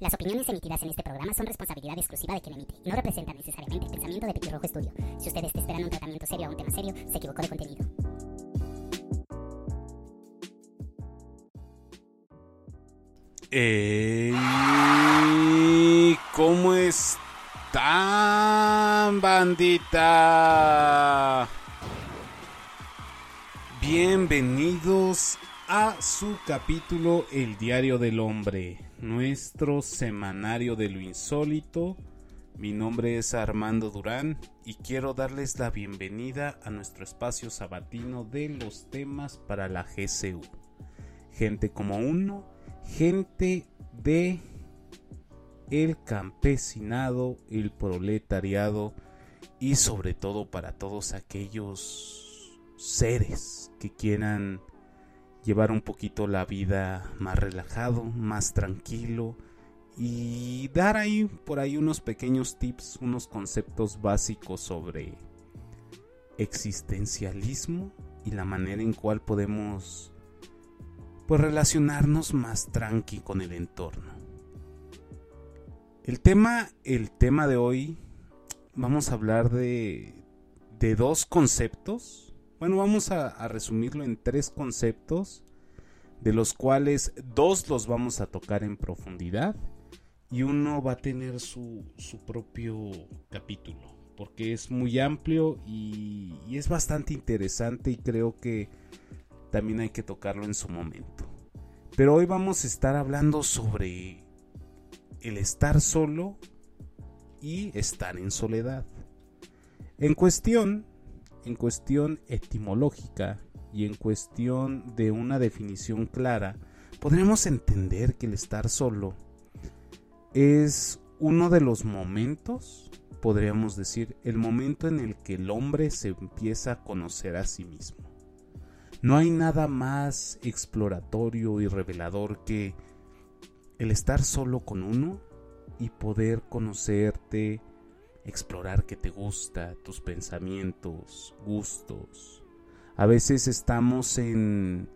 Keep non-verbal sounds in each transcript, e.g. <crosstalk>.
Las opiniones emitidas en este programa son responsabilidad exclusiva de quien emite y no representan necesariamente el pensamiento de Petirrojo Estudio. Si usted está esperando un tratamiento serio o un tema serio, se equivocó de contenido. Ey, ¿Cómo están, bandita? Bienvenidos a su capítulo El Diario del Hombre, nuestro semanario de lo insólito. Mi nombre es Armando Durán y quiero darles la bienvenida a nuestro espacio sabatino de los temas para la GCU. Gente como uno, gente de el campesinado, el proletariado y sobre todo para todos aquellos seres que quieran llevar un poquito la vida más relajado, más tranquilo y dar ahí por ahí unos pequeños tips, unos conceptos básicos sobre existencialismo y la manera en cual podemos pues relacionarnos más tranqui con el entorno. El tema, el tema de hoy, vamos a hablar de, de dos conceptos. Bueno, vamos a, resumirlo en tres conceptos, de los cuales dos los vamos a tocar en profundidad y uno va a tener su, su propio capítulo, porque es muy amplio y es bastante interesante y creo que también hay que tocarlo en su momento. Pero hoy vamos a estar hablando sobre el estar solo y estar en soledad. En cuestión, en cuestión etimológica y en cuestión de una definición clara, podremos entender que el estar solo es uno de los momentos, podríamos decir, el momento en el que el hombre se empieza a conocer a sí mismo. No hay nada más exploratorio y revelador que el estar solo con uno y poder conocerte, explorar qué te gusta, tus pensamientos, gustos. A veces estamos en,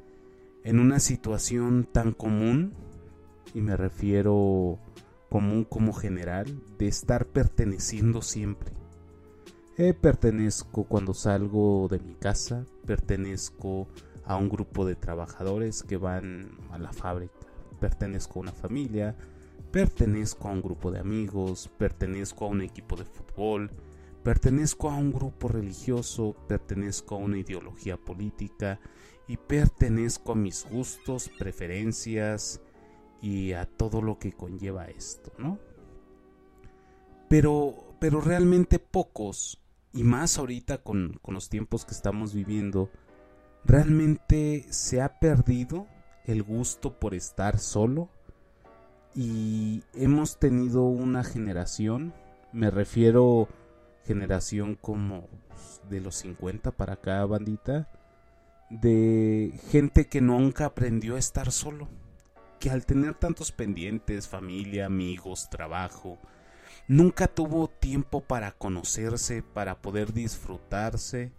en una situación tan común, y me refiero común como general, de estar perteneciendo siempre. Eh, pertenezco cuando salgo de mi casa, pertenezco a un grupo de trabajadores que van a la fábrica, pertenezco a una familia, pertenezco a un grupo de amigos, pertenezco a un equipo de fútbol, pertenezco a un grupo religioso, pertenezco a una ideología política y pertenezco a mis gustos, preferencias y a todo lo que conlleva esto, ¿no? Pero, pero realmente pocos y más ahorita con, con, los tiempos que estamos viviendo, realmente se ha perdido el gusto por estar solo y hemos tenido una generación, me refiero generación como de los 50 para acá, bandita, de gente que nunca aprendió a estar solo, que al tener tantos pendientes, familia, amigos, trabajo, nunca tuvo tiempo para conocerse, para poder disfrutarse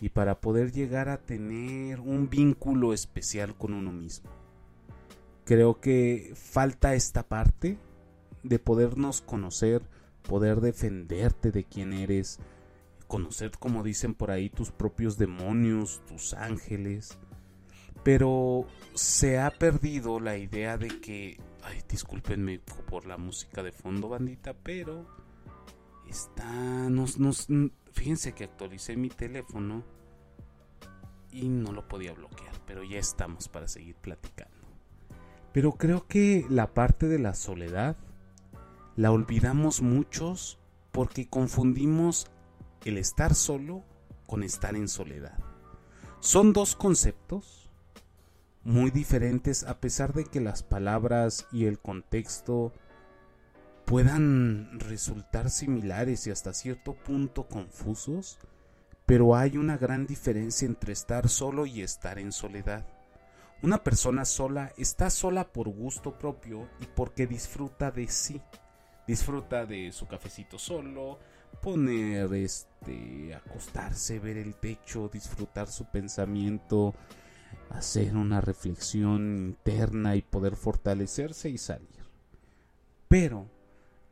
y para poder llegar a tener un vínculo especial con uno mismo. Creo que falta esta parte de podernos conocer, poder defenderte de quién eres, conocer, como dicen por ahí, tus propios demonios, tus ángeles. Pero se ha perdido la idea de que Ay, discúlpenme por la música de fondo, bandita, pero está. Nos, nos, fíjense que actualicé mi teléfono y no lo podía bloquear, pero ya estamos para seguir platicando. Pero creo que la parte de la soledad la olvidamos muchos porque confundimos el estar solo con estar en soledad. Son dos conceptos muy diferentes a pesar de que las palabras y el contexto puedan resultar similares y hasta cierto punto confusos, pero hay una gran diferencia entre estar solo y estar en soledad. Una persona sola está sola por gusto propio y porque disfruta de sí. Disfruta de su cafecito solo, poner este acostarse, ver el techo, disfrutar su pensamiento, hacer una reflexión interna y poder fortalecerse y salir. Pero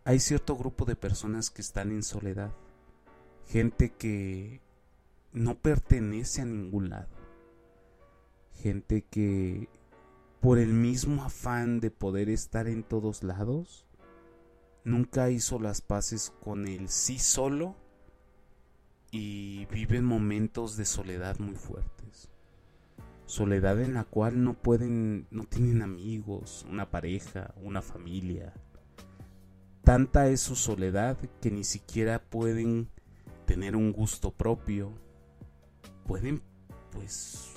hay cierto grupo de personas que están en soledad. Gente que no pertenece a ningún lado. Gente que por el mismo afán de poder estar en todos lados, nunca hizo las paces con el sí solo y viven momentos de soledad muy fuertes. Soledad en la cual no pueden, no tienen amigos, una pareja, una familia. Tanta es su soledad que ni siquiera pueden tener un gusto propio. Pueden, pues,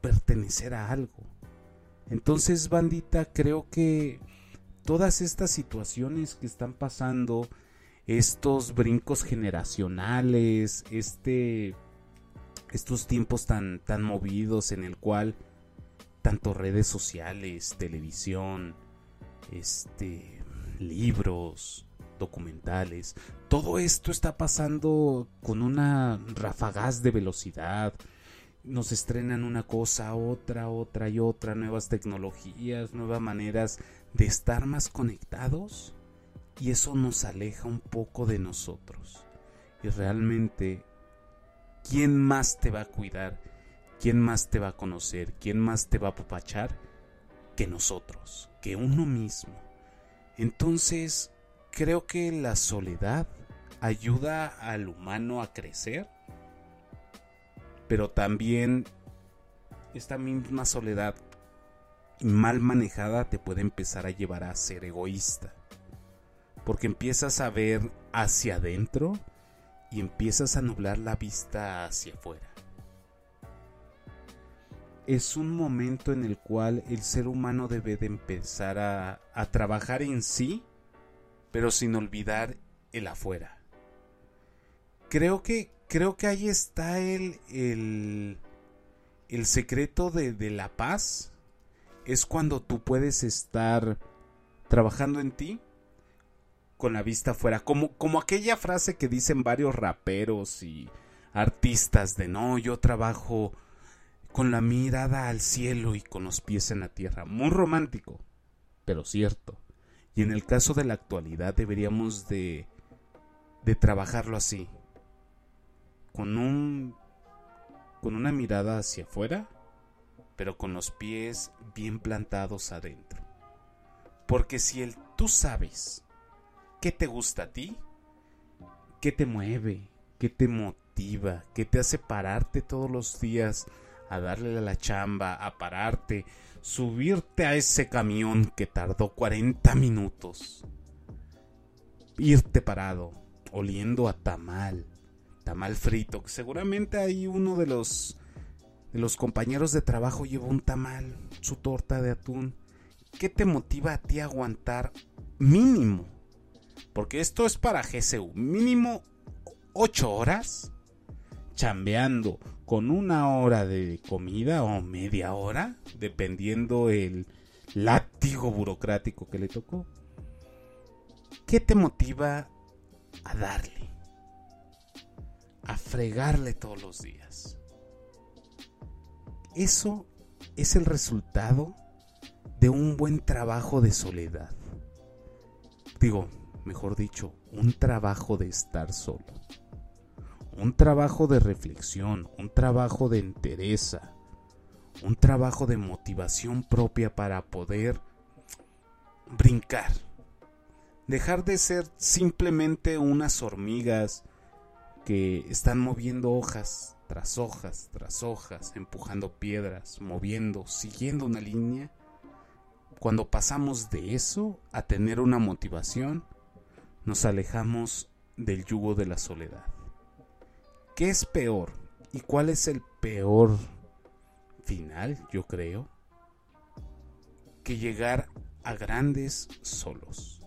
pertenecer a algo. Entonces, bandita, creo que todas estas situaciones que están pasando, estos brincos generacionales, este estos tiempos tan tan movidos en el cual tanto redes sociales, televisión, este libros, documentales, todo esto está pasando con una rafagaz de velocidad. Nos estrenan una cosa, otra, otra y otra, nuevas tecnologías, nuevas maneras de estar más conectados y eso nos aleja un poco de nosotros. Y realmente, ¿quién más te va a cuidar? ¿Quién más te va a conocer? ¿Quién más te va a apapachar? Que nosotros, que uno mismo. Entonces, creo que la soledad ayuda al humano a crecer, pero también esta misma soledad mal manejada te puede empezar a llevar a ser egoísta. Porque empiezas a ver hacia adentro y empiezas a nublar la vista hacia afuera. Es un momento en el cual el ser humano debe de empezar a, a trabajar en sí, pero sin olvidar el afuera. Creo que, creo que ahí está el, el, el secreto de, de la paz es cuando tú puedes estar trabajando en ti con la vista afuera. Como, como aquella frase que dicen varios raperos y artistas de no, yo trabajo con la mirada al cielo y con los pies en la tierra. Muy romántico, pero cierto. Y en el caso de la actualidad deberíamos de, de trabajarlo así. Con un con una mirada hacia afuera pero con los pies bien plantados adentro. Porque si el tú sabes qué te gusta a ti, qué te mueve, qué te motiva, qué te hace pararte todos los días a darle a la chamba, a pararte, subirte a ese camión que tardó 40 minutos, irte parado, oliendo a tamal, tamal frito, seguramente hay uno de los de los compañeros de trabajo llevó un tamal, su torta de atún. ¿Qué te motiva a ti a aguantar mínimo? Porque esto es para GCU, mínimo 8 horas chambeando con una hora de comida o media hora, dependiendo el látigo burocrático que le tocó. ¿Qué te motiva a darle? A fregarle todos los días. Eso es el resultado de un buen trabajo de soledad. Digo, mejor dicho, un trabajo de estar solo. Un trabajo de reflexión, un trabajo de entereza, un trabajo de motivación propia para poder brincar. Dejar de ser simplemente unas hormigas que están moviendo hojas tras hojas, tras hojas, empujando piedras, moviendo, siguiendo una línea, cuando pasamos de eso a tener una motivación, nos alejamos del yugo de la soledad. ¿Qué es peor? ¿Y cuál es el peor final, yo creo? Que llegar a grandes solos.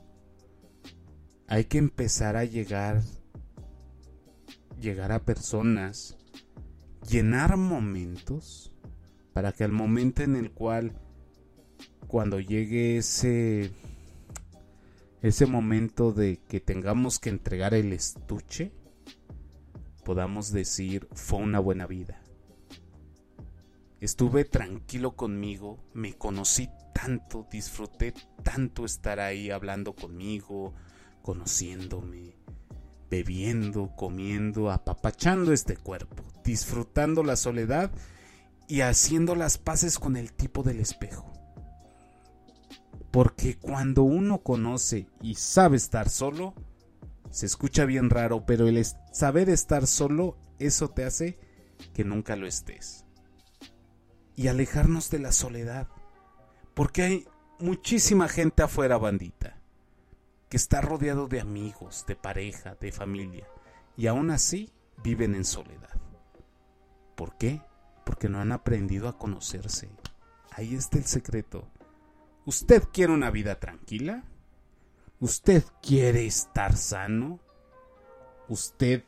Hay que empezar a llegar llegar a personas llenar momentos para que al momento en el cual cuando llegue ese ese momento de que tengamos que entregar el estuche podamos decir fue una buena vida Estuve tranquilo conmigo, me conocí tanto, disfruté tanto estar ahí hablando conmigo, conociéndome, bebiendo, comiendo, apapachando este cuerpo, disfrutando la soledad y haciendo las paces con el tipo del espejo. Porque cuando uno conoce y sabe estar solo, se escucha bien raro, pero el saber estar solo, eso te hace que nunca lo estés. Y alejarnos de la soledad. Porque hay muchísima gente afuera, bandita, que está rodeado de amigos, de pareja, de familia, y aún así viven en soledad. ¿Por qué? Porque no han aprendido a conocerse. Ahí está el secreto. ¿Usted quiere una vida tranquila? ¿Usted quiere estar sano? ¿Usted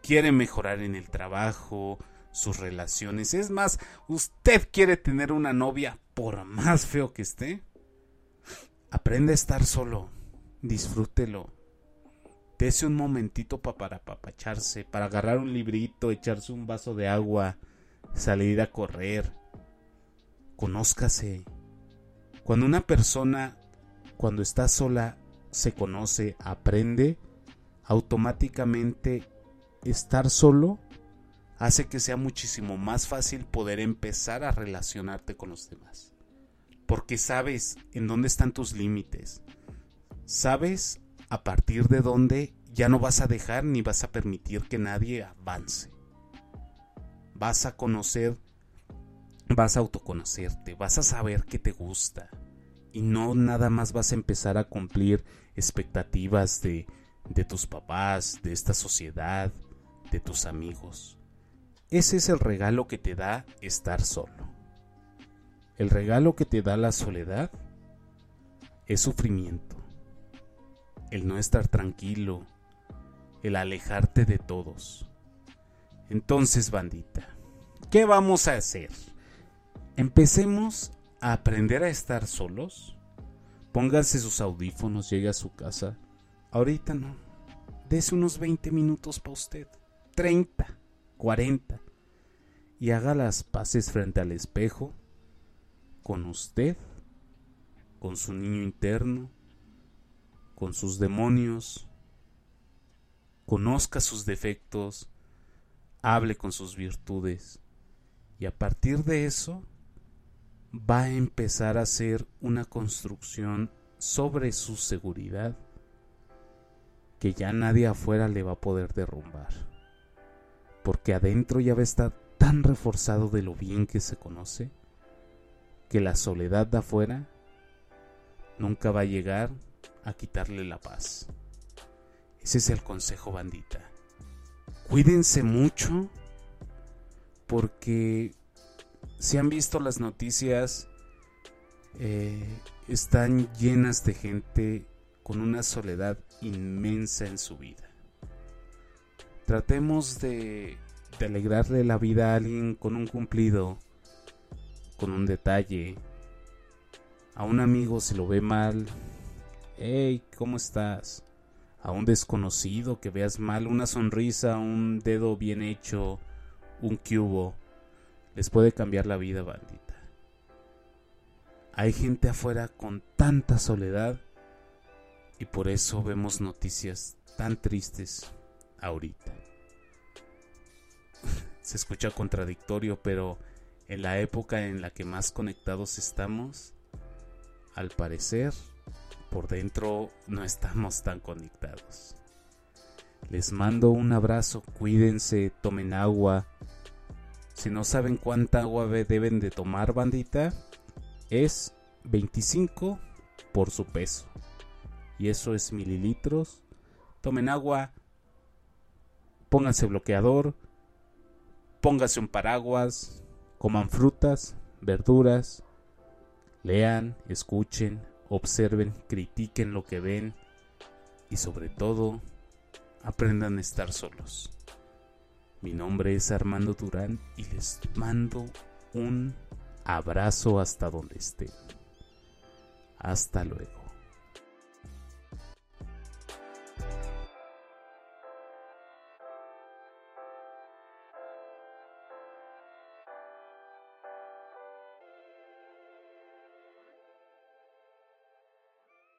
quiere mejorar en el trabajo, sus relaciones? Es más, ¿usted quiere tener una novia por más feo que esté? Aprende a estar solo, disfrútelo. Dese un momentito para apapacharse, para agarrar un librito, echarse un vaso de agua, salir a correr. Conózcase. Cuando una persona, cuando está sola, se conoce, aprende, automáticamente estar solo hace que sea muchísimo más fácil poder empezar a relacionarte con los demás. Porque sabes en dónde están tus límites. Sabes a partir de dónde ya no vas a dejar ni vas a permitir que nadie avance. Vas a conocer vas a autoconocerte, vas a saber qué te gusta y no nada más vas a empezar a cumplir expectativas de, de tus papás, de esta sociedad, de tus amigos. Ese es el regalo que te da estar solo. El regalo que te da la soledad es sufrimiento, el no estar tranquilo, el alejarte de todos. Entonces, bandita, ¿qué vamos a hacer? Empecemos a aprender a estar solos. Pónganse sus audífonos, llegue a su casa. Ahorita no. Dese unos 20 minutos para usted. 30, 40. Y haga las paces frente al espejo. Con usted. Con su niño interno. Con sus demonios. Conozca sus defectos. Hable con sus virtudes. Y a partir de eso va a empezar a hacer una construcción sobre su seguridad que ya nadie afuera le va a poder derrumbar. Porque adentro ya va a estar tan reforzado de lo bien que se conoce que la soledad de afuera nunca va a llegar a quitarle la paz. Ese es el consejo bandita. Cuídense mucho porque si han visto las noticias, eh, están llenas de gente con una soledad inmensa en su vida. Tratemos de, de alegrarle la vida a alguien con un cumplido, con un detalle. A un amigo si lo ve mal, hey, ¿cómo estás? A un desconocido que veas mal, una sonrisa, un dedo bien hecho, un cubo les puede cambiar la vida, bandita. Hay gente afuera con tanta soledad y por eso vemos noticias tan tristes ahorita. <laughs> Se escucha contradictorio, pero en la época en la que más conectados estamos, al parecer, por dentro no estamos tan conectados. Les mando un abrazo, cuídense, tomen agua, si no saben cuánta agua deben de tomar, bandita, es 25 por su peso. Y eso es mililitros. Tomen agua, pónganse bloqueador, pónganse un paraguas, coman frutas, verduras, lean, escuchen, observen, critiquen lo que ven y sobre todo aprendan a estar solos. Mi nombre es Armando Durán y les mando un abrazo hasta donde estén. Hasta luego.